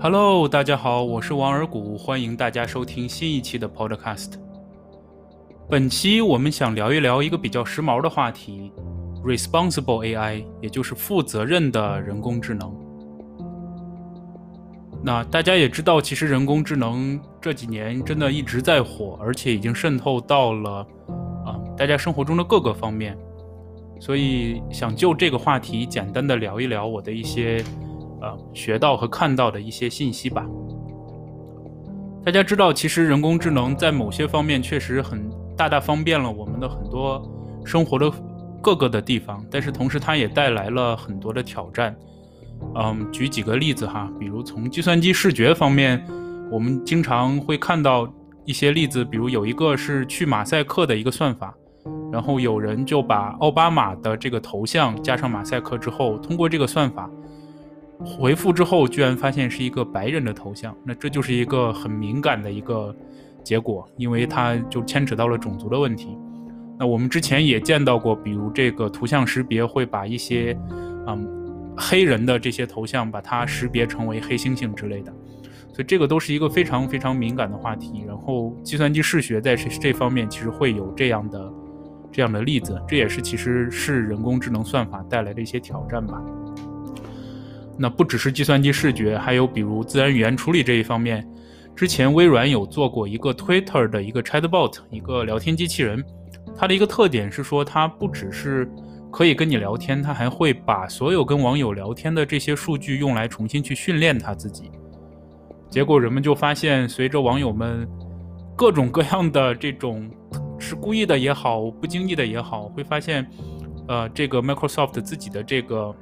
Hello，大家好，我是王尔谷，欢迎大家收听新一期的 Podcast。本期我们想聊一聊一个比较时髦的话题，Responsible AI，也就是负责任的人工智能。那大家也知道，其实人工智能这几年真的一直在火，而且已经渗透到了啊大家生活中的各个方面。所以想就这个话题简单的聊一聊我的一些。呃，学到和看到的一些信息吧。大家知道，其实人工智能在某些方面确实很大大方便了我们的很多生活的各个的地方，但是同时它也带来了很多的挑战。嗯，举几个例子哈，比如从计算机视觉方面，我们经常会看到一些例子，比如有一个是去马赛克的一个算法，然后有人就把奥巴马的这个头像加上马赛克之后，通过这个算法。回复之后，居然发现是一个白人的头像，那这就是一个很敏感的一个结果，因为它就牵扯到了种族的问题。那我们之前也见到过，比如这个图像识别会把一些嗯黑人的这些头像，把它识别成为黑猩猩之类的，所以这个都是一个非常非常敏感的话题。然后计算机视觉在这这方面其实会有这样的这样的例子，这也是其实是人工智能算法带来的一些挑战吧。那不只是计算机视觉，还有比如自然语言处理这一方面。之前微软有做过一个 Twitter 的一个 Chatbot，一个聊天机器人。它的一个特点是说，它不只是可以跟你聊天，它还会把所有跟网友聊天的这些数据用来重新去训练它自己。结果人们就发现，随着网友们各种各样的这种是故意的也好，不经意的也好，会发现，呃，这个 Microsoft 自己的这个。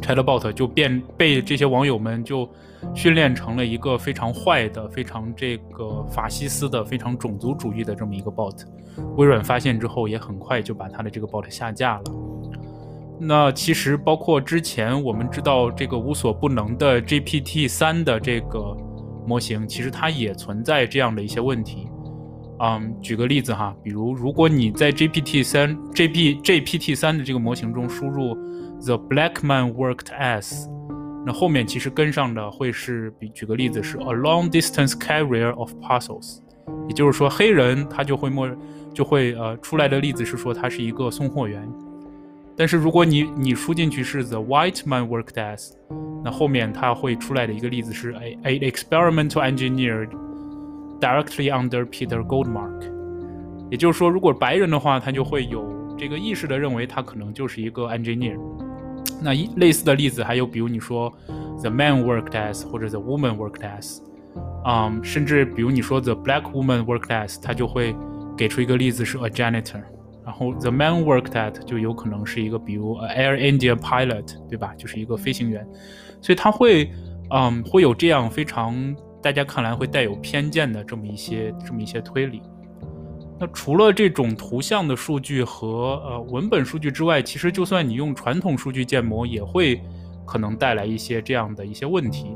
Chatbot 就变被这些网友们就训练成了一个非常坏的、非常这个法西斯的、非常种族主义的这么一个 bot。微软发现之后，也很快就把它的这个 bot 下架了。那其实包括之前我们知道这个无所不能的 GPT 三的这个模型，其实它也存在这样的一些问题。嗯，举个例子哈，比如如果你在 GPT 三 GP GPT 三的这个模型中输入。The black man worked as，那后面其实跟上的会是，比举个例子是 a long distance carrier of parcels，也就是说黑人他就会默就会呃出来的例子是说他是一个送货员，但是如果你你输进去是 the white man worked as，那后面他会出来的一个例子是 a a experimental engineer directly under Peter Goldmark，也就是说如果白人的话他就会有这个意识的认为他可能就是一个 engineer。那一类似的例子还有，比如你说 the man worked as 或者 the woman worked as，嗯，甚至比如你说 the black woman worked as，他就会给出一个例子是 a janitor，然后 the man worked at 就有可能是一个比如 Air India pilot，对吧？就是一个飞行员，所以他会，嗯，会有这样非常大家看来会带有偏见的这么一些这么一些推理。那除了这种图像的数据和呃文本数据之外，其实就算你用传统数据建模，也会可能带来一些这样的一些问题。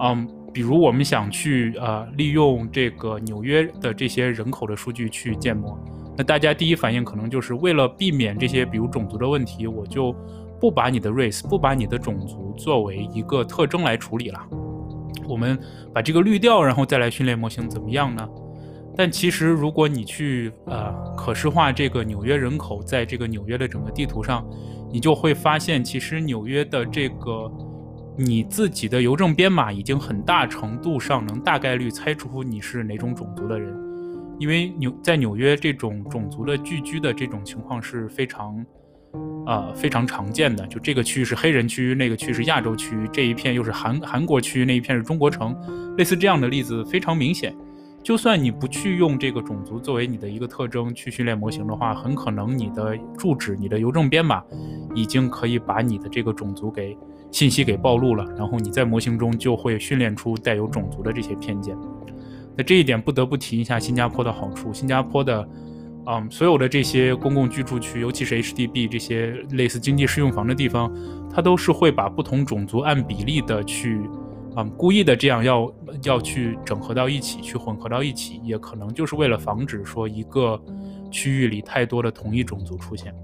嗯，比如我们想去呃利用这个纽约的这些人口的数据去建模，那大家第一反应可能就是为了避免这些比如种族的问题，我就不把你的 race 不把你的种族作为一个特征来处理了，我们把这个滤掉，然后再来训练模型，怎么样呢？但其实，如果你去呃可视化这个纽约人口，在这个纽约的整个地图上，你就会发现，其实纽约的这个你自己的邮政编码已经很大程度上能大概率猜出你是哪种种族的人，因为纽在纽约这种种族的聚居的这种情况是非常呃非常常见的。就这个区域是黑人区，那个区是亚洲区，这一片又是韩韩国区，那一片是中国城，类似这样的例子非常明显。就算你不去用这个种族作为你的一个特征去训练模型的话，很可能你的住址、你的邮政编码已经可以把你的这个种族给信息给暴露了，然后你在模型中就会训练出带有种族的这些偏见。那这一点不得不提一下新加坡的好处，新加坡的，嗯，所有的这些公共居住区，尤其是 HDB 这些类似经济适用房的地方，它都是会把不同种族按比例的去。啊，故意的这样要要去整合到一起，去混合到一起，也可能就是为了防止说一个区域里太多的同一种族出现。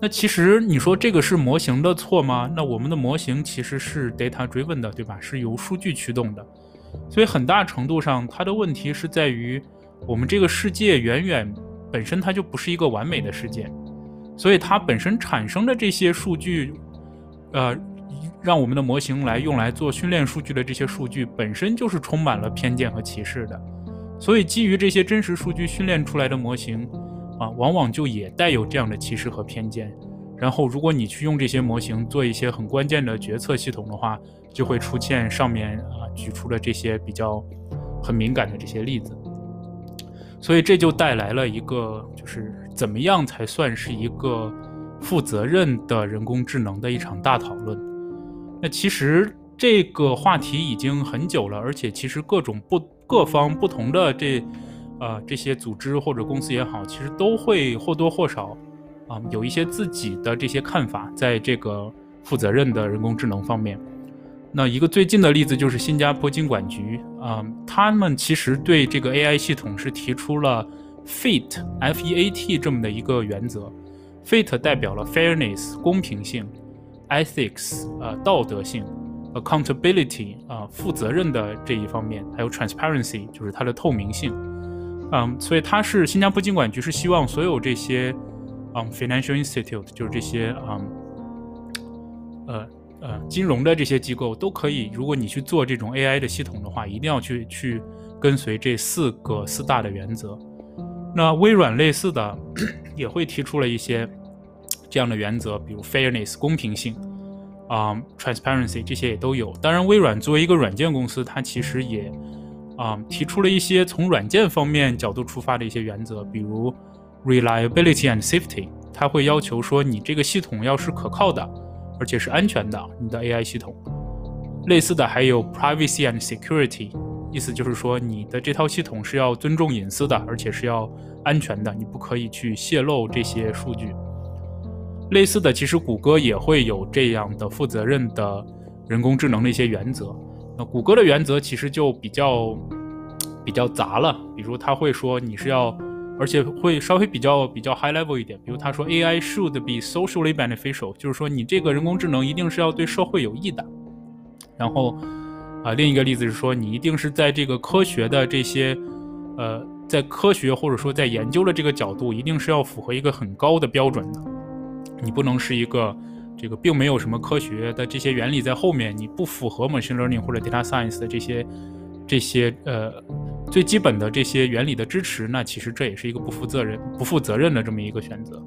那其实你说这个是模型的错吗？那我们的模型其实是 data driven 的，对吧？是由数据驱动的，所以很大程度上它的问题是在于我们这个世界远远本身它就不是一个完美的世界，所以它本身产生的这些数据，呃，让我们的模型来用来做训练数据的这些数据本身就是充满了偏见和歧视的，所以基于这些真实数据训练出来的模型。啊，往往就也带有这样的歧视和偏见。然后，如果你去用这些模型做一些很关键的决策系统的话，就会出现上面啊举出了这些比较很敏感的这些例子。所以这就带来了一个，就是怎么样才算是一个负责任的人工智能的一场大讨论。那其实这个话题已经很久了，而且其实各种不各方不同的这。呃，这些组织或者公司也好，其实都会或多或少，啊，有一些自己的这些看法，在这个负责任的人工智能方面。那一个最近的例子就是新加坡经管局，啊，他们其实对这个 AI 系统是提出了 FEAT，F-E-A-T 这么的一个原则。FEAT 代表了 fairness 公平性，ethics 呃道德性，accountability 啊负责任的这一方面，还有 transparency 就是它的透明性。嗯，所以它是新加坡经管局是希望所有这些，嗯，financial institute 就是这些嗯，呃呃金融的这些机构都可以，如果你去做这种 AI 的系统的话，一定要去去跟随这四个四大的原则。那微软类似的 也会提出了一些这样的原则，比如 fairness 公平性，啊，transparency 这些也都有。当然，微软作为一个软件公司，它其实也。啊，提出了一些从软件方面角度出发的一些原则，比如 reliability and safety，它会要求说你这个系统要是可靠的，而且是安全的，你的 AI 系统。类似的还有 privacy and security，意思就是说你的这套系统是要尊重隐私的，而且是要安全的，你不可以去泄露这些数据。类似的，其实谷歌也会有这样的负责任的人工智能的一些原则。那谷歌的原则其实就比较比较杂了，比如他会说你是要，而且会稍微比较比较 high level 一点，比如他说 AI should be socially beneficial，就是说你这个人工智能一定是要对社会有益的。然后啊，另一个例子是说你一定是在这个科学的这些呃，在科学或者说在研究的这个角度，一定是要符合一个很高的标准的，你不能是一个。这个并没有什么科学的这些原理在后面，你不符合 machine learning 或者 data science 的这些这些呃最基本的这些原理的支持，那其实这也是一个不负责任、不负责任的这么一个选择。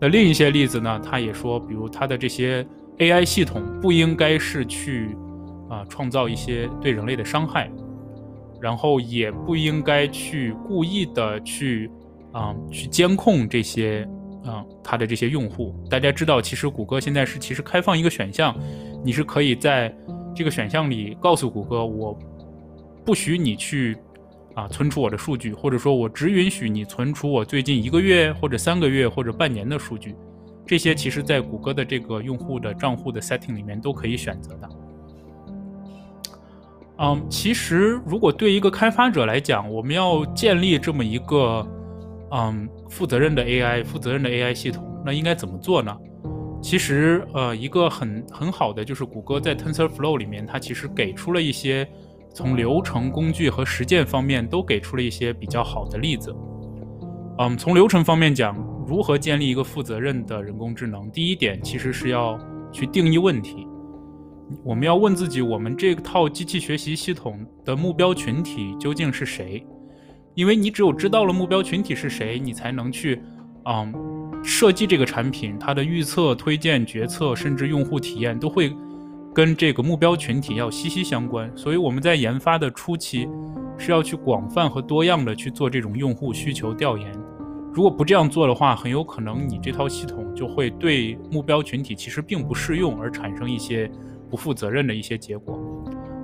那另一些例子呢，他也说，比如他的这些 AI 系统不应该是去啊创造一些对人类的伤害，然后也不应该去故意的去啊去监控这些。嗯，它的这些用户，大家知道，其实谷歌现在是其实开放一个选项，你是可以在这个选项里告诉谷歌，我不许你去啊存储我的数据，或者说我只允许你存储我最近一个月或者三个月或者半年的数据。这些其实在谷歌的这个用户的账户的 setting 里面都可以选择的。嗯，其实如果对一个开发者来讲，我们要建立这么一个。嗯，负责任的 AI，负责任的 AI 系统，那应该怎么做呢？其实，呃，一个很很好的就是谷歌在 TensorFlow 里面，它其实给出了一些从流程、工具和实践方面都给出了一些比较好的例子。嗯，从流程方面讲，如何建立一个负责任的人工智能？第一点其实是要去定义问题，我们要问自己，我们这套机器学习系统的目标群体究竟是谁？因为你只有知道了目标群体是谁，你才能去，嗯，设计这个产品，它的预测、推荐、决策，甚至用户体验都会跟这个目标群体要息息相关。所以我们在研发的初期是要去广泛和多样的去做这种用户需求调研。如果不这样做的话，很有可能你这套系统就会对目标群体其实并不适用，而产生一些不负责任的一些结果。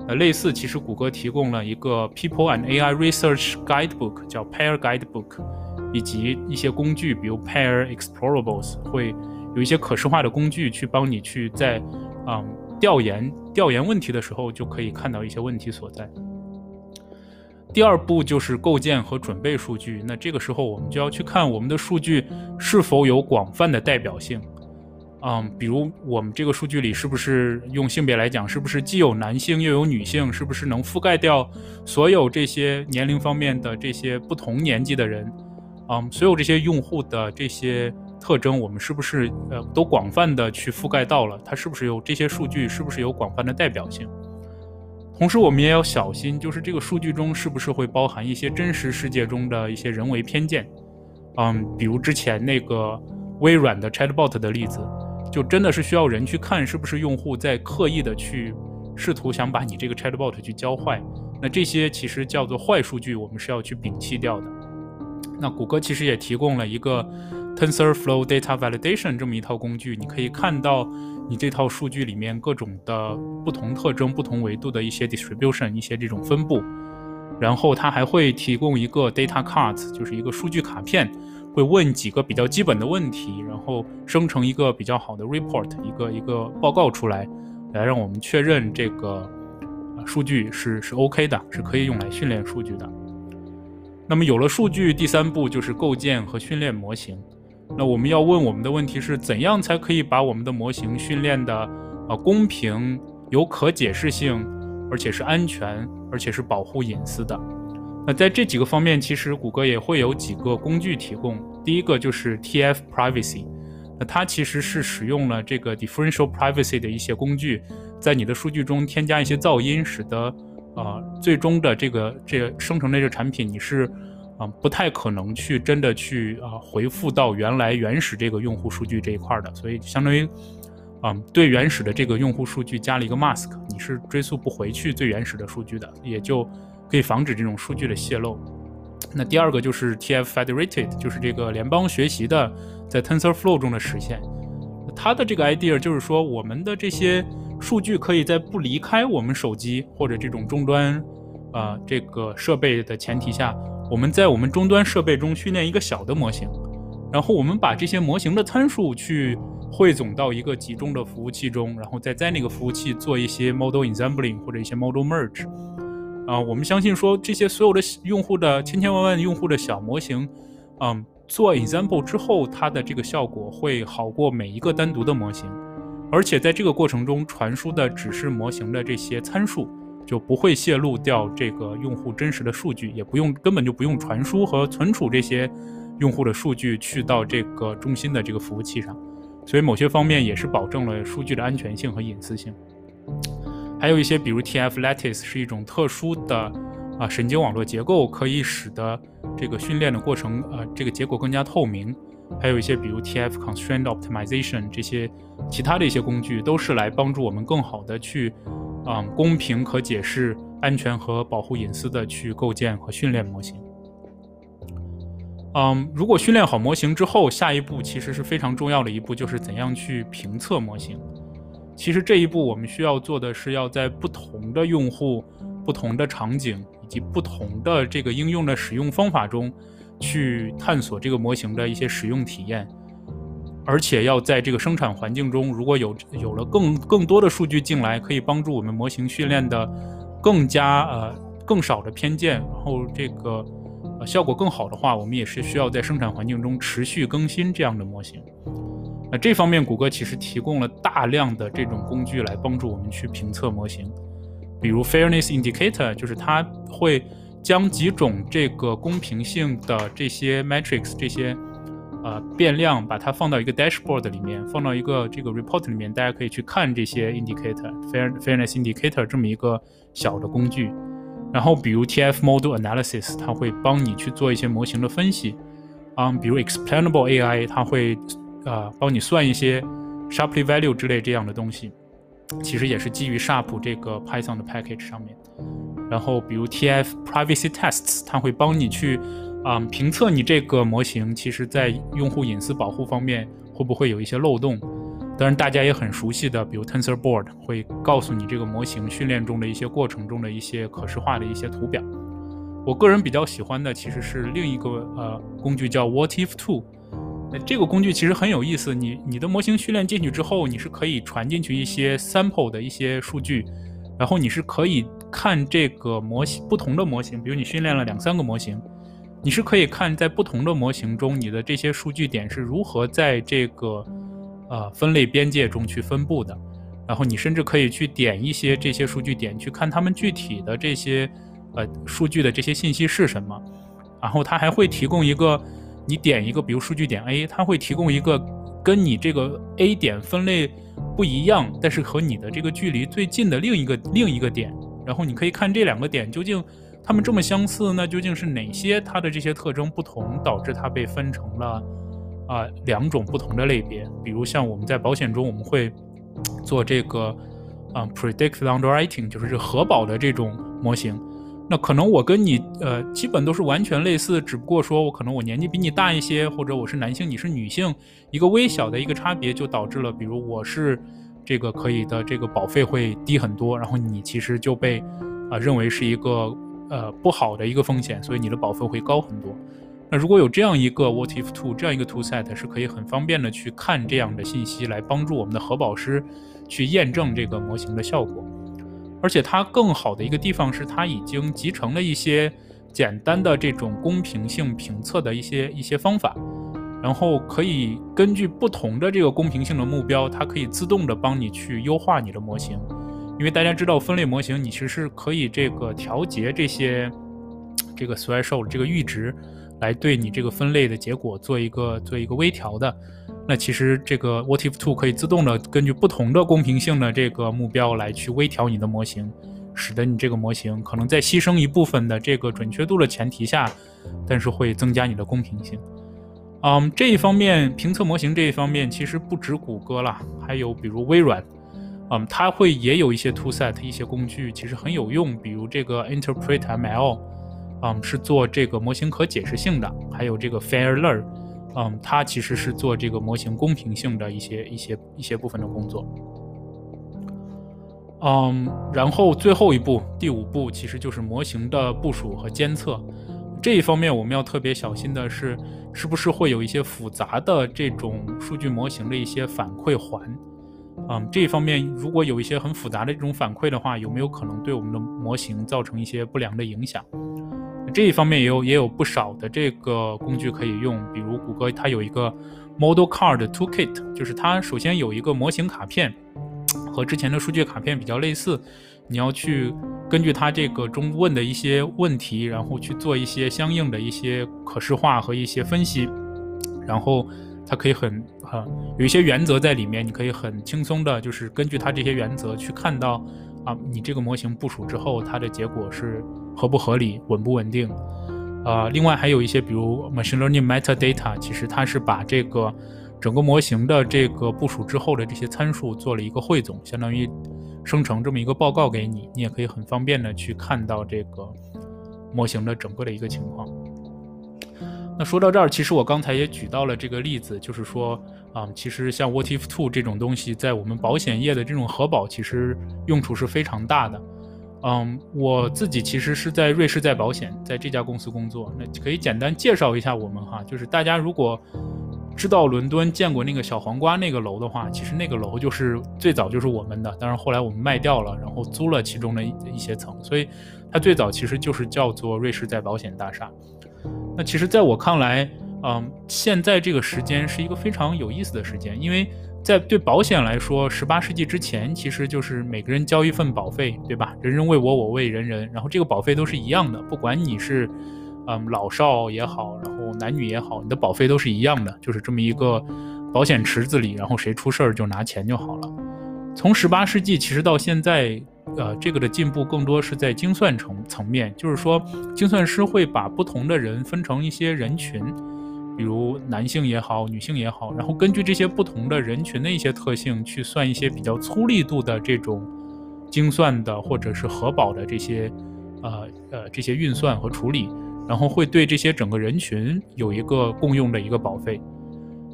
呃，类似，其实谷歌提供了一个 People and AI Research Guidebook，叫 Pair Guidebook，以及一些工具，比如 Pair Explorables，会有一些可视化的工具去帮你去在，嗯，调研调研问题的时候就可以看到一些问题所在。第二步就是构建和准备数据。那这个时候我们就要去看我们的数据是否有广泛的代表性。嗯，比如我们这个数据里是不是用性别来讲，是不是既有男性又有女性，是不是能覆盖掉所有这些年龄方面的这些不同年纪的人？嗯，所有这些用户的这些特征，我们是不是呃都广泛的去覆盖到了？它是不是有这些数据，是不是有广泛的代表性？同时，我们也要小心，就是这个数据中是不是会包含一些真实世界中的一些人为偏见？嗯，比如之前那个微软的 Chatbot 的例子。就真的是需要人去看，是不是用户在刻意的去试图想把你这个 chatbot 去教坏？那这些其实叫做坏数据，我们是要去摒弃掉的。那谷歌其实也提供了一个 TensorFlow Data Validation 这么一套工具，你可以看到你这套数据里面各种的不同特征、不同维度的一些 distribution、一些这种分布。然后它还会提供一个 data Cards，就是一个数据卡片。会问几个比较基本的问题，然后生成一个比较好的 report，一个一个报告出来，来让我们确认这个数据是是 OK 的，是可以用来训练数据的。那么有了数据，第三步就是构建和训练模型。那我们要问我们的问题是怎样才可以把我们的模型训练的啊公平、有可解释性，而且是安全，而且是保护隐私的。那在这几个方面，其实谷歌也会有几个工具提供。第一个就是 TF Privacy，那它其实是使用了这个 Differential Privacy 的一些工具，在你的数据中添加一些噪音，使得呃最终的这个这个生成的这个产品，你是啊不太可能去真的去啊回复到原来原始这个用户数据这一块的，所以相当于啊对原始的这个用户数据加了一个 mask，你是追溯不回去最原始的数据的，也就。可以防止这种数据的泄露。那第二个就是 TF Federated，就是这个联邦学习的在 TensorFlow 中的实现。它的这个 idea 就是说，我们的这些数据可以在不离开我们手机或者这种终端啊这个设备的前提下，我们在我们终端设备中训练一个小的模型，然后我们把这些模型的参数去汇总到一个集中的服务器中，然后再在那个服务器做一些 model ensembling 或者一些 model merge。啊，我们相信说这些所有的用户的千千万万用户的小模型，嗯，做 example 之后，它的这个效果会好过每一个单独的模型，而且在这个过程中传输的只是模型的这些参数，就不会泄露掉这个用户真实的数据，也不用根本就不用传输和存储这些用户的数据去到这个中心的这个服务器上，所以某些方面也是保证了数据的安全性和隐私性。还有一些，比如 TF Lattice 是一种特殊的啊神经网络结构，可以使得这个训练的过程呃这个结果更加透明。还有一些，比如 TF Constraint Optimization 这些其他的一些工具，都是来帮助我们更好的去啊公平、可解释、安全和保护隐私的去构建和训练模型。嗯，如果训练好模型之后，下一步其实是非常重要的一步，就是怎样去评测模型。其实这一步我们需要做的是，要在不同的用户、不同的场景以及不同的这个应用的使用方法中，去探索这个模型的一些使用体验，而且要在这个生产环境中，如果有有了更更多的数据进来，可以帮助我们模型训练的更加呃更少的偏见，然后这个呃效果更好的话，我们也是需要在生产环境中持续更新这样的模型。那这方面，谷歌其实提供了大量的这种工具来帮助我们去评测模型，比如 Fairness Indicator，就是它会将几种这个公平性的这些 metrics 这些呃变量，把它放到一个 dashboard 里面，放到一个这个 report 里面，大家可以去看这些 indicator，Fair Fairness Indicator 这么一个小的工具。然后比如 TF Model Analysis，它会帮你去做一些模型的分析。嗯，比如 Explainable AI，它会啊，帮你算一些 Sharply Value 之类这样的东西，其实也是基于 Sharp 这个 Python 的 package 上面。然后，比如 TF Privacy Tests，它会帮你去啊评测你这个模型，其实在用户隐私保护方面会不会有一些漏洞。当然，大家也很熟悉的，比如 TensorBoard 会告诉你这个模型训练中的一些过程中的一些可视化的一些图表。我个人比较喜欢的其实是另一个呃工具叫 What If Two。这个工具其实很有意思，你你的模型训练进去之后，你是可以传进去一些 sample 的一些数据，然后你是可以看这个模型不同的模型，比如你训练了两三个模型，你是可以看在不同的模型中，你的这些数据点是如何在这个呃分类边界中去分布的。然后你甚至可以去点一些这些数据点，去看他们具体的这些呃数据的这些信息是什么。然后它还会提供一个，你点一个，比如数据点 A，它会提供一个跟你这个 A 点分类不一样，但是和你的这个距离最近的另一个另一个点。然后你可以看这两个点究竟它们这么相似，那究竟是哪些它的这些特征不同，导致它被分成了啊两种不同的类别。比如像我们在保险中，我们会做这个啊 predict underwriting，就是这核保的这种模型。那可能我跟你呃基本都是完全类似，只不过说我可能我年纪比你大一些，或者我是男性，你是女性，一个微小的一个差别就导致了，比如我是。这个可以的，这个保费会低很多，然后你其实就被啊认为是一个呃不好的一个风险，所以你的保费会高很多。那如果有这样一个 What if two 这样一个 toolset，是可以很方便的去看这样的信息，来帮助我们的核保师去验证这个模型的效果。而且它更好的一个地方是，它已经集成了一些简单的这种公平性评测的一些一些方法。然后可以根据不同的这个公平性的目标，它可以自动的帮你去优化你的模型。因为大家知道分类模型，你其实是可以这个调节这些这个 threshold 这个阈值，来对你这个分类的结果做一个做一个微调的。那其实这个 What if two 可以自动的根据不同的公平性的这个目标来去微调你的模型，使得你这个模型可能在牺牲一部分的这个准确度的前提下，但是会增加你的公平性。嗯，这一方面评测模型这一方面其实不止谷歌了，还有比如微软，嗯，它会也有一些 toolset 一些工具，其实很有用，比如这个 Interpret ML，嗯，是做这个模型可解释性的，还有这个 Fair Learn，嗯，它其实是做这个模型公平性的一些一些一些部分的工作。嗯，然后最后一步，第五步其实就是模型的部署和监测。这一方面我们要特别小心的是，是不是会有一些复杂的这种数据模型的一些反馈环？嗯，这一方面如果有一些很复杂的这种反馈的话，有没有可能对我们的模型造成一些不良的影响？这一方面也有也有不少的这个工具可以用，比如谷歌它有一个 Model Card Toolkit，就是它首先有一个模型卡片，和之前的数据卡片比较类似。你要去根据它这个中问的一些问题，然后去做一些相应的一些可视化和一些分析，然后它可以很哈有一些原则在里面，你可以很轻松的，就是根据它这些原则去看到啊，你这个模型部署之后它的结果是合不合理、稳不稳定。呃，另外还有一些比如 machine learning metadata，其实它是把这个整个模型的这个部署之后的这些参数做了一个汇总，相当于。生成这么一个报告给你，你也可以很方便的去看到这个模型的整个的一个情况。那说到这儿，其实我刚才也举到了这个例子，就是说啊，其实像 What if two 这种东西，在我们保险业的这种核保，其实用处是非常大的。嗯，我自己其实是在瑞士在保险，在这家公司工作，那可以简单介绍一下我们哈，就是大家如果。知道伦敦见过那个小黄瓜那个楼的话，其实那个楼就是最早就是我们的，但是后来我们卖掉了，然后租了其中的一一些层，所以它最早其实就是叫做瑞士在保险大厦。那其实在我看来，嗯，现在这个时间是一个非常有意思的时间，因为在对保险来说，十八世纪之前其实就是每个人交一份保费，对吧？人人为我，我为人人，然后这个保费都是一样的，不管你是。嗯，老少也好，然后男女也好，你的保费都是一样的，就是这么一个保险池子里，然后谁出事儿就拿钱就好了。从十八世纪其实到现在，呃，这个的进步更多是在精算层层面，就是说，精算师会把不同的人分成一些人群，比如男性也好，女性也好，然后根据这些不同的人群的一些特性，去算一些比较粗力度的这种精算的或者是核保的这些，呃呃这些运算和处理。然后会对这些整个人群有一个共用的一个保费。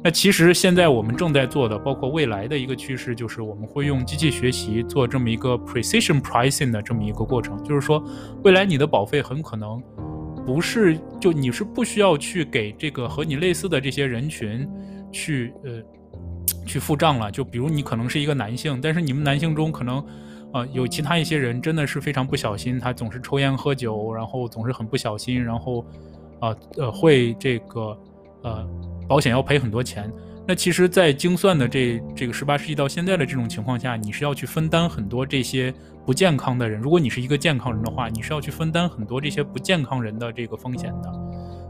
那其实现在我们正在做的，包括未来的一个趋势，就是我们会用机器学习做这么一个 precision pricing 的这么一个过程。就是说，未来你的保费很可能不是就你是不需要去给这个和你类似的这些人群去呃去付账了。就比如你可能是一个男性，但是你们男性中可能呃，有其他一些人真的是非常不小心，他总是抽烟喝酒，然后总是很不小心，然后，啊呃，会这个呃，保险要赔很多钱。那其实，在精算的这这个十八世纪到现在的这种情况下，你是要去分担很多这些不健康的人。如果你是一个健康人的话，你是要去分担很多这些不健康人的这个风险的。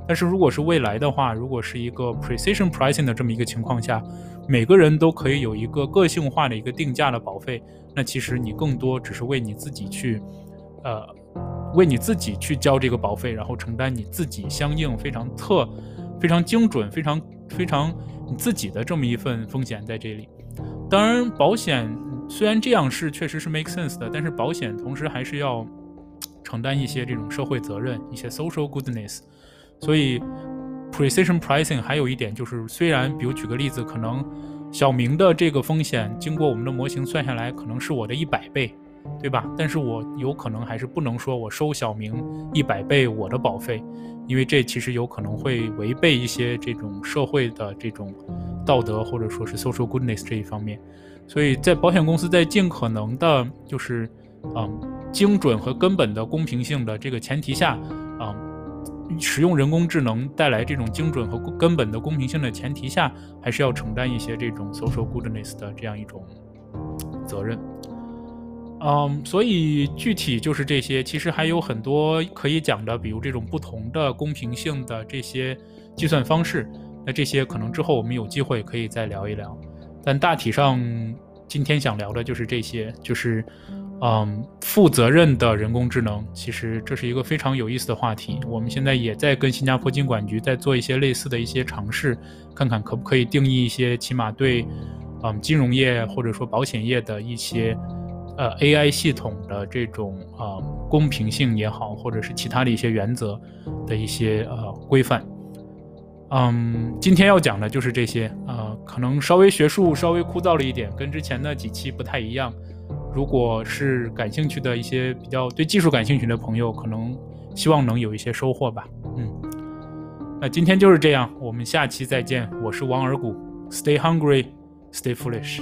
但是如果是未来的话，如果是一个 precision pricing 的这么一个情况下，每个人都可以有一个个性化的一个定价的保费，那其实你更多只是为你自己去，呃，为你自己去交这个保费，然后承担你自己相应非常特、非常精准、非常非常你自己的这么一份风险在这里。当然，保险虽然这样是确实是 make sense 的，但是保险同时还是要承担一些这种社会责任、一些 social goodness。所以，precision pricing 还有一点就是，虽然比如举个例子，可能小明的这个风险经过我们的模型算下来，可能是我的一百倍，对吧？但是我有可能还是不能说我收小明一百倍我的保费，因为这其实有可能会违背一些这种社会的这种道德或者说是 social goodness 这一方面。所以在保险公司在尽可能的，就是嗯精准和根本的公平性的这个前提下，嗯。使用人工智能带来这种精准和根本的公平性的前提下，还是要承担一些这种 social goodness 的这样一种责任。嗯，所以具体就是这些，其实还有很多可以讲的，比如这种不同的公平性的这些计算方式。那这些可能之后我们有机会可以再聊一聊。但大体上，今天想聊的就是这些，就是。嗯，负责任的人工智能，其实这是一个非常有意思的话题。我们现在也在跟新加坡金管局在做一些类似的一些尝试，看看可不可以定义一些起码对，嗯，金融业或者说保险业的一些，呃，AI 系统的这种啊公平性也好，或者是其他的一些原则的一些呃规范。嗯，今天要讲的就是这些，呃，可能稍微学术稍微枯燥了一点，跟之前的几期不太一样。如果是感兴趣的一些比较对技术感兴趣的朋友，可能希望能有一些收获吧。嗯，那今天就是这样，我们下期再见。我是王尔谷，Stay hungry, stay foolish。